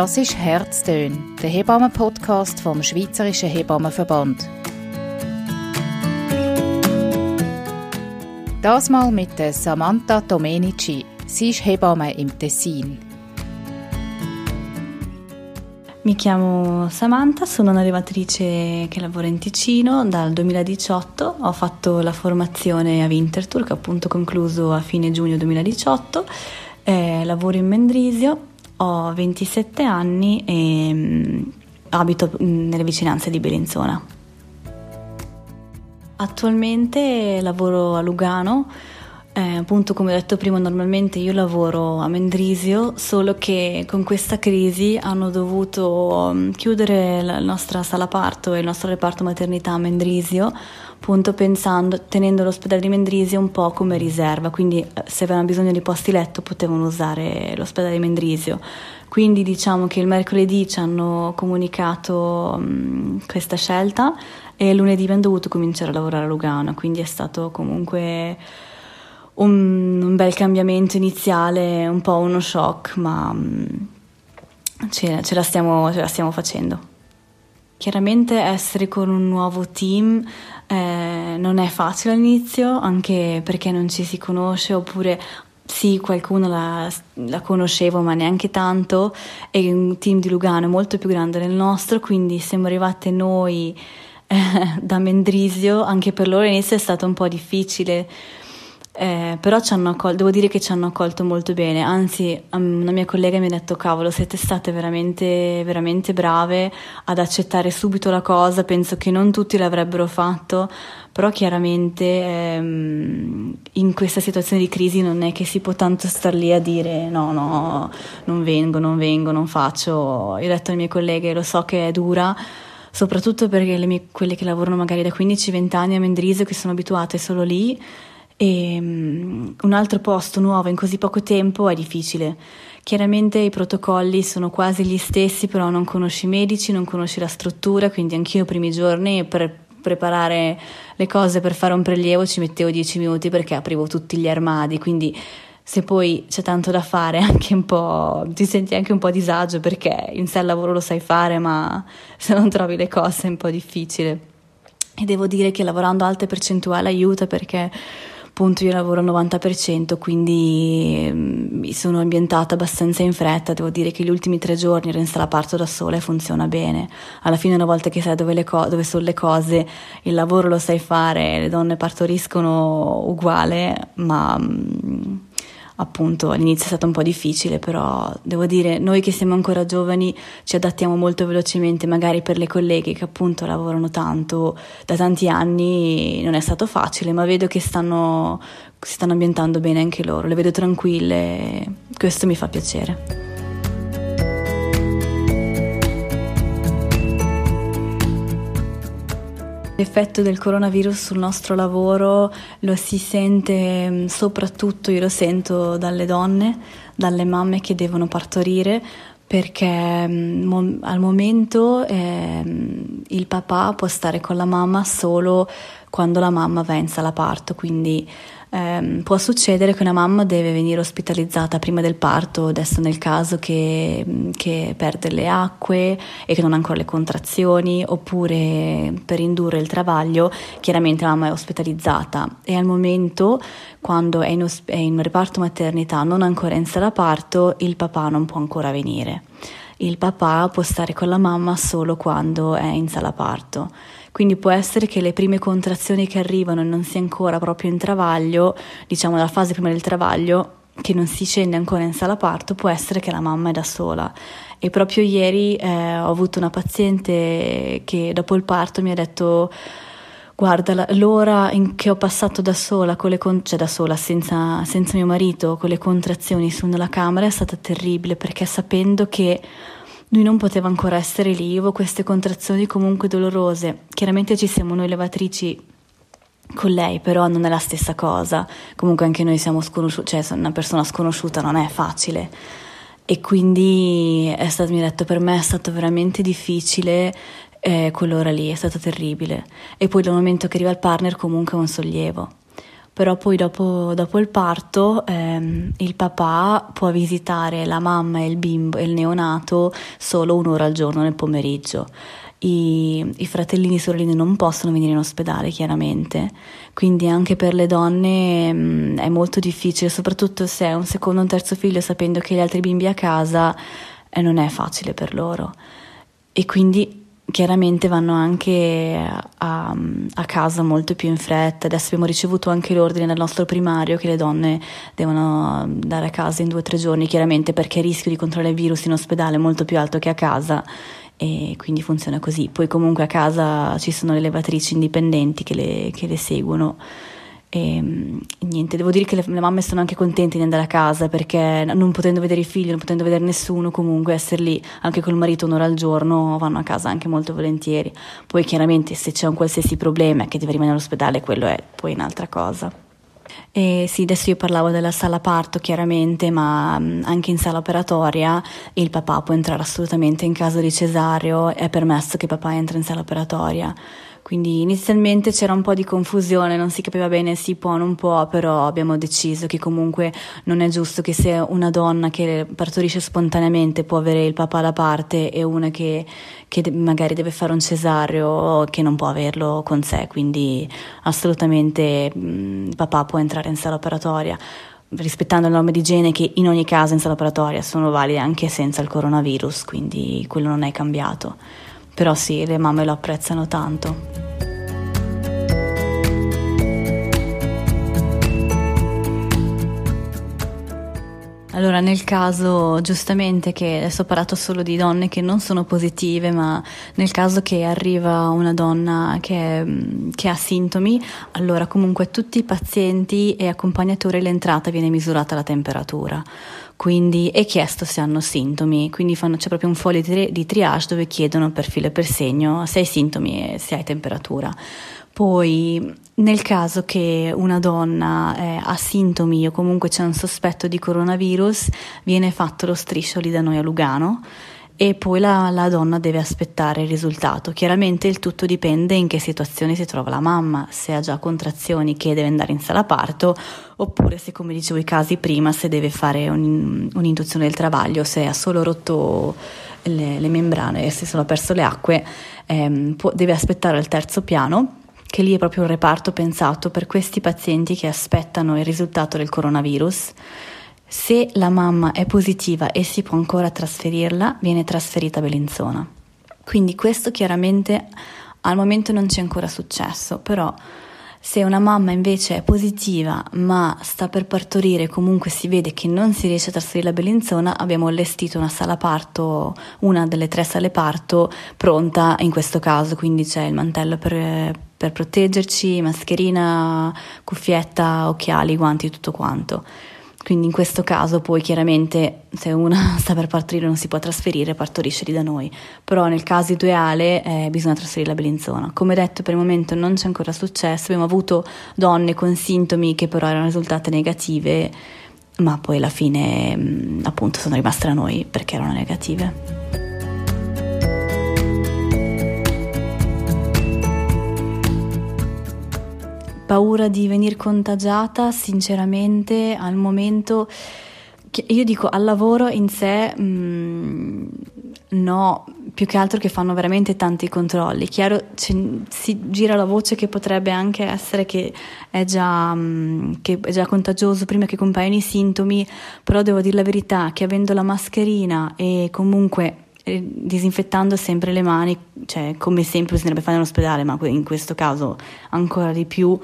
Das ist Herztön, der Hebammen-Podcast vom Schweizerischen Hebammenverband. Das mal mit der Samantha Domenici. Sie ist Hebamme im Tessin. Mi chiamo Samantha, sono una levatrice che lavora in Ticino dal 2018, ho fatto la formazione a Winterthur che ho appunto concluso a fine giugno 2018, eh, lavoro in Mendrisio, ho 27 anni e mm, abito mm, nelle vicinanze di Bellinzona. Attualmente lavoro a Lugano eh, appunto, come ho detto prima, normalmente io lavoro a Mendrisio, solo che con questa crisi hanno dovuto um, chiudere la nostra sala parto e il nostro reparto maternità a Mendrisio, appunto pensando, tenendo l'ospedale di Mendrisio un po' come riserva, quindi eh, se avevano bisogno di posti letto potevano usare l'ospedale di Mendrisio. Quindi diciamo che il mercoledì ci hanno comunicato um, questa scelta e lunedì abbiamo dovuto cominciare a lavorare a Lugano, quindi è stato comunque un, un, bel cambiamento iniziale, un po' uno shock, ma mm, ce, ce, la stiamo, ce la stiamo facendo. Chiaramente essere con un nuovo team eh, non è facile all'inizio, anche perché non ci si conosce, oppure sì, qualcuno la, la, conoscevo, ma neanche tanto. È un team di Lugano molto più grande del nostro, quindi siamo arrivate noi eh, da Mendrisio, anche per loro all'inizio è stato un po' difficile eh, però ci hanno accol- devo dire che ci hanno accolto molto bene, anzi una mia collega mi ha detto cavolo siete state veramente, veramente brave ad accettare subito la cosa, penso che non tutti l'avrebbero fatto, però chiaramente ehm, in questa situazione di crisi non è che si può tanto star lì a dire no, no, non vengo, non vengo, non faccio, io ho detto alle mie colleghe lo so che è dura, soprattutto perché mie, quelle che lavorano magari da 15-20 anni a Mendrisio che sono abituate solo lì e um, un altro posto nuovo in così poco tempo è difficile. Chiaramente i protocolli sono quasi gli stessi, però non conosci i medici, non conosci la struttura, quindi anch'io i primi giorni per preparare le cose per fare un prelievo ci mettevo dieci minuti perché aprivo tutti gli armadi, quindi se poi c'è tanto da fare anche un po' ti senti anche un po' a disagio perché in sé il lavoro lo sai fare, ma se non trovi le cose è un po' difficile. E devo dire che lavorando a alte percentuali aiuta perché appunto io lavoro al 90%, quindi mm, mi sono ambientata abbastanza in fretta, devo dire che gli ultimi tre giorni ero in sala parto da sola e funziona bene. Alla fine una volta che sai dove, co- dove sono le cose, il lavoro lo sai fare, le donne partoriscono uguale, ma... Appunto all'inizio è stato un po' difficile, però devo dire, noi che siamo ancora giovani ci adattiamo molto velocemente, magari per le colleghe che appunto lavorano tanto da tanti anni non è stato facile, ma vedo che stanno, si stanno ambientando bene anche loro, le vedo tranquille, questo mi fa piacere. L'effetto del coronavirus sul nostro lavoro lo si sente mm, soprattutto, io lo sento dalle donne, dalle mamme che devono partorire, perché mm, al momento eh, il papà può stare con la mamma solo quando la mamma va in sala parto, quindi eh, può succedere che una mamma deve venire ospitalizzata prima del parto, adesso nel caso che, che perde le acque e che non ha ancora le contrazioni, oppure per indurre il travaglio, chiaramente la mamma è ospitalizzata e al momento quando è in, è in un reparto maternità non ancora in sala parto, il papà non può ancora venire. Il papà può stare con la mamma solo quando è in sala parto. Quindi può essere che le prime contrazioni che arrivano non sia ancora proprio in travaglio, diciamo la fase prima del travaglio, che non si scende ancora in sala parto, può essere che la mamma è da sola. E proprio ieri eh, ho avuto una paziente che dopo il parto mi ha detto guarda l'ora in che ho passato da sola, con- cioè da sola senza, senza mio marito, con le contrazioni su nella camera è stata terribile perché sapendo che lui non poteva ancora essere lì, avevo queste contrazioni comunque dolorose. Chiaramente ci siamo noi levatrici con lei, però non è la stessa cosa. Comunque anche noi siamo sconosciuti, cioè una persona sconosciuta non è facile. E quindi è stato, mi ha detto, per me è stato veramente difficile eh, quell'ora lì, è stato terribile. E poi dal momento che arriva il partner comunque è un sollievo. Però poi dopo, dopo il parto ehm, il papà può visitare la mamma e il bimbo e il neonato solo un'ora al giorno nel pomeriggio. I, I, fratellini e sorellini non possono venire in ospedale, chiaramente, quindi anche per le donne mh, mm, è molto difficile, soprattutto se è un secondo o un terzo figlio, sapendo che gli altri bimbi a casa eh, non è facile per loro. E quindi chiaramente vanno anche a, a, casa molto più in fretta. Adesso abbiamo ricevuto anche l'ordine dal nostro primario che le donne devono andare a casa in due o tre giorni, chiaramente perché il rischio di contrarre il virus in ospedale è molto più alto che a casa e quindi funziona così. Poi comunque a casa ci sono le levatrici indipendenti che le, che le seguono. E niente, devo dire che le, le, mamme sono anche contente di andare a casa perché non potendo vedere i figli, non potendo vedere nessuno, comunque essere lì anche col marito un'ora al giorno vanno a casa anche molto volentieri. Poi chiaramente se c'è un qualsiasi problema che deve rimanere all'ospedale, quello è poi un'altra cosa. E sì, adesso io parlavo della sala parto chiaramente, ma anche in sala operatoria il papà può entrare assolutamente in caso di cesareo, è permesso che papà entri in sala operatoria. Quindi inizialmente c'era un po' di confusione, non si capiva bene si può o non può, però abbiamo deciso che comunque non è giusto che se una donna che partorisce spontaneamente può avere il papà da parte e una che, che magari deve fare un cesareo che non può averlo con sé, quindi assolutamente il papà può entrare in sala operatoria. Rispettando le norme di igiene che in ogni caso in sala operatoria sono valide anche senza il coronavirus, quindi quello non è cambiato però sì, le mamme lo apprezzano tanto. Allora, nel caso giustamente che adesso ho parlato solo di donne che non sono positive, ma nel caso che arriva una donna che, che ha sintomi, allora comunque tutti i pazienti e accompagnatori l'entrata viene misurata la temperatura quindi è chiesto se hanno sintomi, quindi fanno, c'è proprio un foglio di, di triage dove chiedono per filo e per segno se hai sintomi e se hai temperatura. Poi nel caso che una donna eh, ha sintomi o comunque c'è un sospetto di coronavirus, viene fatto lo striscio lì da noi a Lugano e poi la, la, donna deve aspettare il risultato. Chiaramente il tutto dipende in che situazione si trova la mamma, se ha già contrazioni che deve andare in sala parto oppure se come dicevo i casi prima se deve fare un, un'induzione del travaglio, se ha solo rotto le, le membrane e se sono perso le acque ehm, può, deve aspettare al terzo piano che lì è proprio un reparto pensato per questi pazienti che aspettano il risultato del coronavirus se la mamma è positiva e si può ancora trasferirla, viene trasferita a Bellinzona. Quindi questo chiaramente al momento non ci è ancora successo, però se una mamma invece è positiva ma sta per partorire comunque si vede che non si riesce a trasferire a Bellinzona, abbiamo allestito una sala parto, una delle tre sale parto pronta in questo caso, quindi c'è il mantello per, per proteggerci, mascherina, cuffietta, occhiali, guanti, tutto quanto. Quindi in questo caso poi chiaramente se una sta per partorire non si può trasferire, partorisce lì da noi, però nel caso ideale eh, bisogna trasferirla a Bellinzona. Come detto per il momento non c'è ancora successo, abbiamo avuto donne con sintomi che però erano risultate negative, ma poi alla fine mm, appunto sono rimaste da noi perché erano negative. Paura di venire contagiata, sinceramente al momento, io dico al lavoro in sé mh, mm, no, più che altro che fanno veramente tanti controlli. Chiaro, si gira la voce che potrebbe anche essere che è, già, mh, mm, che è già contagioso prima che compaiono i sintomi, però devo dire la verità che avendo la mascherina e comunque disinfettando sempre le mani, cioè come sempre bisognerebbe fare in ospedale, ma in questo caso ancora di più,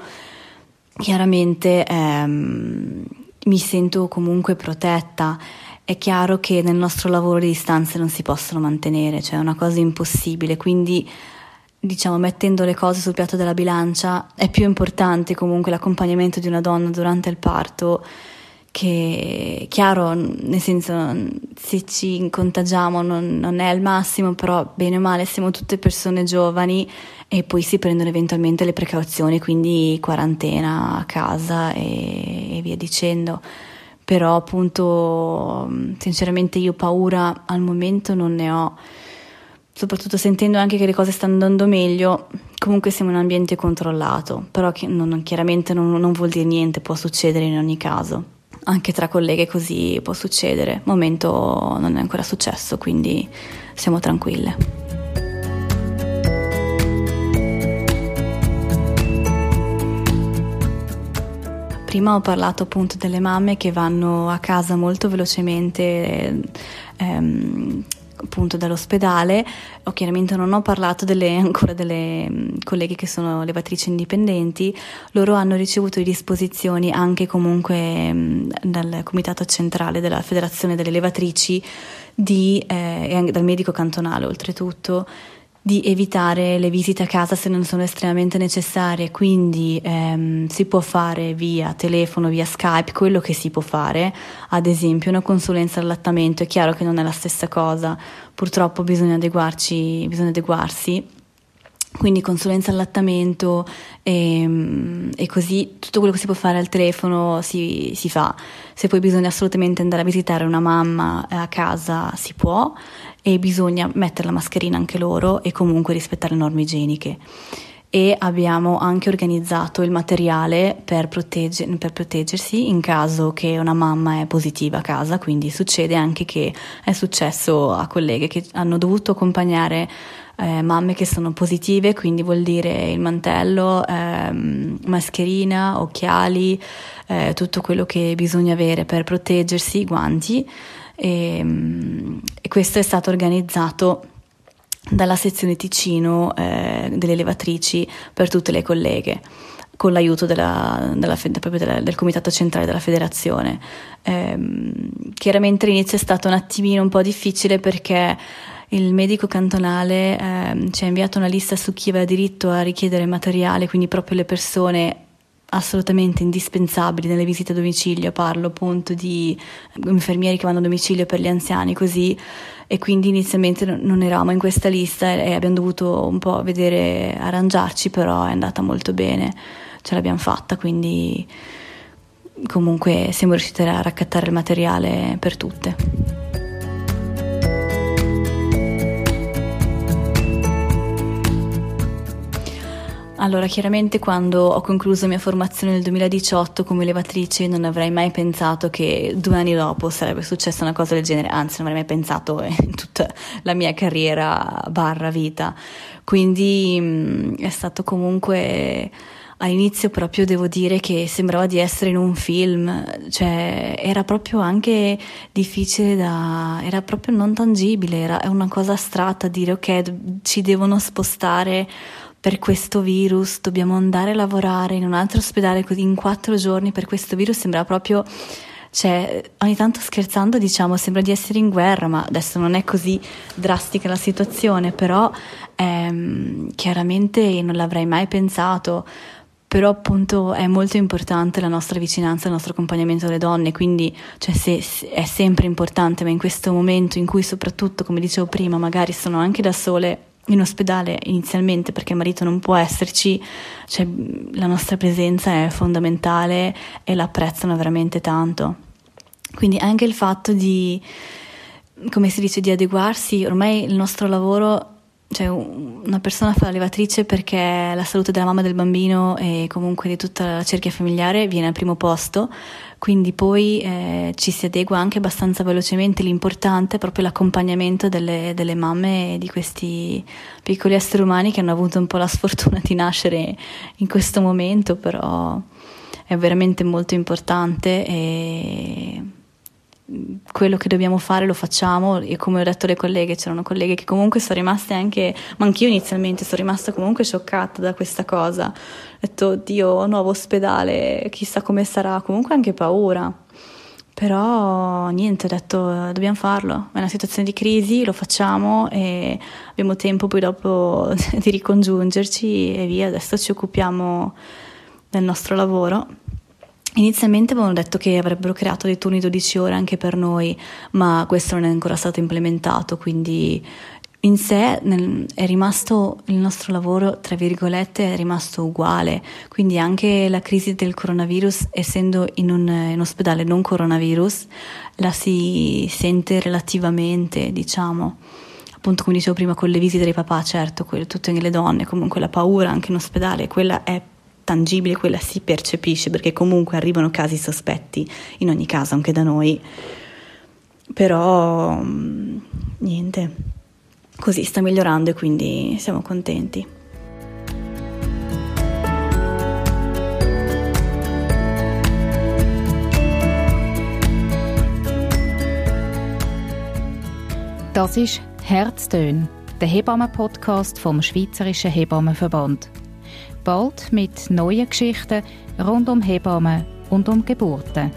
chiaramente ehm, mi sento comunque protetta. È chiaro che nel nostro lavoro le distanze non si possono mantenere, cioè è una cosa impossibile, quindi diciamo mettendo le cose sul piatto della bilancia è più importante comunque l'accompagnamento di una donna durante il parto che chiaro, nel senso se ci contagiamo non, non, è il massimo, però bene o male siamo tutte persone giovani e poi si prendono eventualmente le precauzioni, quindi quarantena a casa e, e via dicendo. Però appunto sinceramente io paura al momento non ne ho soprattutto sentendo anche che le cose stanno andando meglio, comunque siamo in un ambiente controllato, però chiaramente non, non vuol dire niente, può succedere in ogni caso. Anche tra colleghe così può succedere. Momento non è ancora successo, quindi siamo tranquille. Prima ho parlato appunto delle mamme che vanno a casa molto velocemente ehm, appunto dall'ospedale. O chiaramente non ho parlato delle, ancora delle mm, colleghe che sono levatrici indipendenti. Loro hanno ricevuto disposizioni anche comunque mm, dal comitato centrale della Federazione delle Levatrici di, eh, e dal medico cantonale oltretutto di evitare le visite a casa se non sono estremamente necessarie, quindi ehm, si può fare via telefono, via Skype, quello che si può fare, ad esempio una consulenza allattamento, è chiaro che non è la stessa cosa, purtroppo bisogna bisogna adeguarsi, quindi consulenza allattamento e, ehm, e, così tutto quello che si può fare al telefono si, si, fa. Se poi bisogna assolutamente andare a visitare una mamma a casa si può e bisogna mettere la mascherina anche loro e comunque rispettare le norme igieniche. E abbiamo anche organizzato il materiale per, protegge, per proteggersi in caso che una mamma è positiva a casa, quindi succede anche che è successo a colleghe che hanno dovuto accompagnare eh, mamme che sono positive, quindi vuol dire il mantello, ehm, mascherina, occhiali, eh, tutto quello che bisogna avere per proteggersi, guanti e, ehm, e questo è stato organizzato dalla sezione Ticino eh, delle levatrici per tutte le colleghe con l'aiuto della, della, della, del comitato centrale della federazione. Eh, chiaramente l'inizio è stato un attimino un po' difficile perché il medico cantonale eh, ci ha inviato una lista su chi aveva diritto a richiedere materiale, quindi proprio le persone assolutamente indispensabili nelle visite a domicilio, parlo appunto di infermieri che vanno a domicilio per gli anziani così e quindi inizialmente non eravamo in questa lista e abbiamo dovuto un po' vedere, arrangiarci, però è andata molto bene, ce l'abbiamo fatta, quindi comunque siamo riusciti a raccattare il materiale per tutte. Allora, chiaramente quando ho concluso la mia formazione nel 2018 come levatrice non avrei mai pensato che due anni dopo sarebbe successa una cosa del genere, anzi non avrei mai pensato in tutta la mia carriera barra vita. Quindi mh, mm, è stato comunque all'inizio proprio devo dire che sembrava di essere in un film, cioè era proprio anche difficile da, era proprio non tangibile, era una cosa astratta dire ok ci devono spostare per questo virus, dobbiamo andare a lavorare in un altro ospedale così in quattro giorni per questo virus, sembra proprio, cioè ogni tanto scherzando diciamo sembra di essere in guerra, ma adesso non è così drastica la situazione, però ehm, chiaramente non l'avrei mai pensato. Però appunto è molto importante la nostra vicinanza, il nostro accompagnamento alle donne, quindi cioè, se, se è sempre importante, ma in questo momento in cui soprattutto, come dicevo prima, magari sono anche da sole in ospedale inizialmente perché il marito non può esserci, cioè, la nostra presenza è fondamentale e l'apprezzano veramente tanto. Quindi anche il fatto di, come si dice, di adeguarsi, ormai il nostro lavoro cioè una persona fa levatrice perché la salute della mamma e del bambino e comunque di tutta la cerchia familiare viene al primo posto, quindi poi eh, ci si adegua anche abbastanza velocemente. L'importante è proprio l'accompagnamento delle, delle mamme di questi piccoli esseri umani che hanno avuto un po' la sfortuna di nascere in questo momento, però è veramente molto importante e quello che dobbiamo fare lo facciamo. E come ho detto alle colleghe c'erano colleghe che comunque sono rimaste anche ma anch'io inizialmente sono rimasta comunque scioccata da questa cosa. Ho detto oddio nuovo ospedale chissà come sarà. Comunque anche paura. Però niente ho detto dobbiamo farlo. È una situazione di crisi lo facciamo e abbiamo tempo poi dopo di ricongiungerci e via. Adesso ci occupiamo del nostro lavoro Inizialmente avevano detto che avrebbero creato dei turni 12 ore anche per noi, ma questo non è ancora stato implementato, quindi in sé nel, è rimasto il nostro lavoro, tra virgolette, è rimasto uguale, quindi anche la crisi del coronavirus, essendo in un, in ospedale non coronavirus, la si sente relativamente, diciamo. Appunto come dicevo prima con le visite dei papà, certo, quelle, tutte le donne, comunque la paura anche in ospedale, quella è tangibile, quella si percepisce perché comunque arrivano casi sospetti in ogni caso, anche da noi. Però mm, niente, così sta migliorando e quindi siamo contenti. Das ist Herztön, der Hebammen-Podcast vom Schweizerischen Hebammenverband. Bald mit neuen Geschichten rund um Hebammen und um Geburten.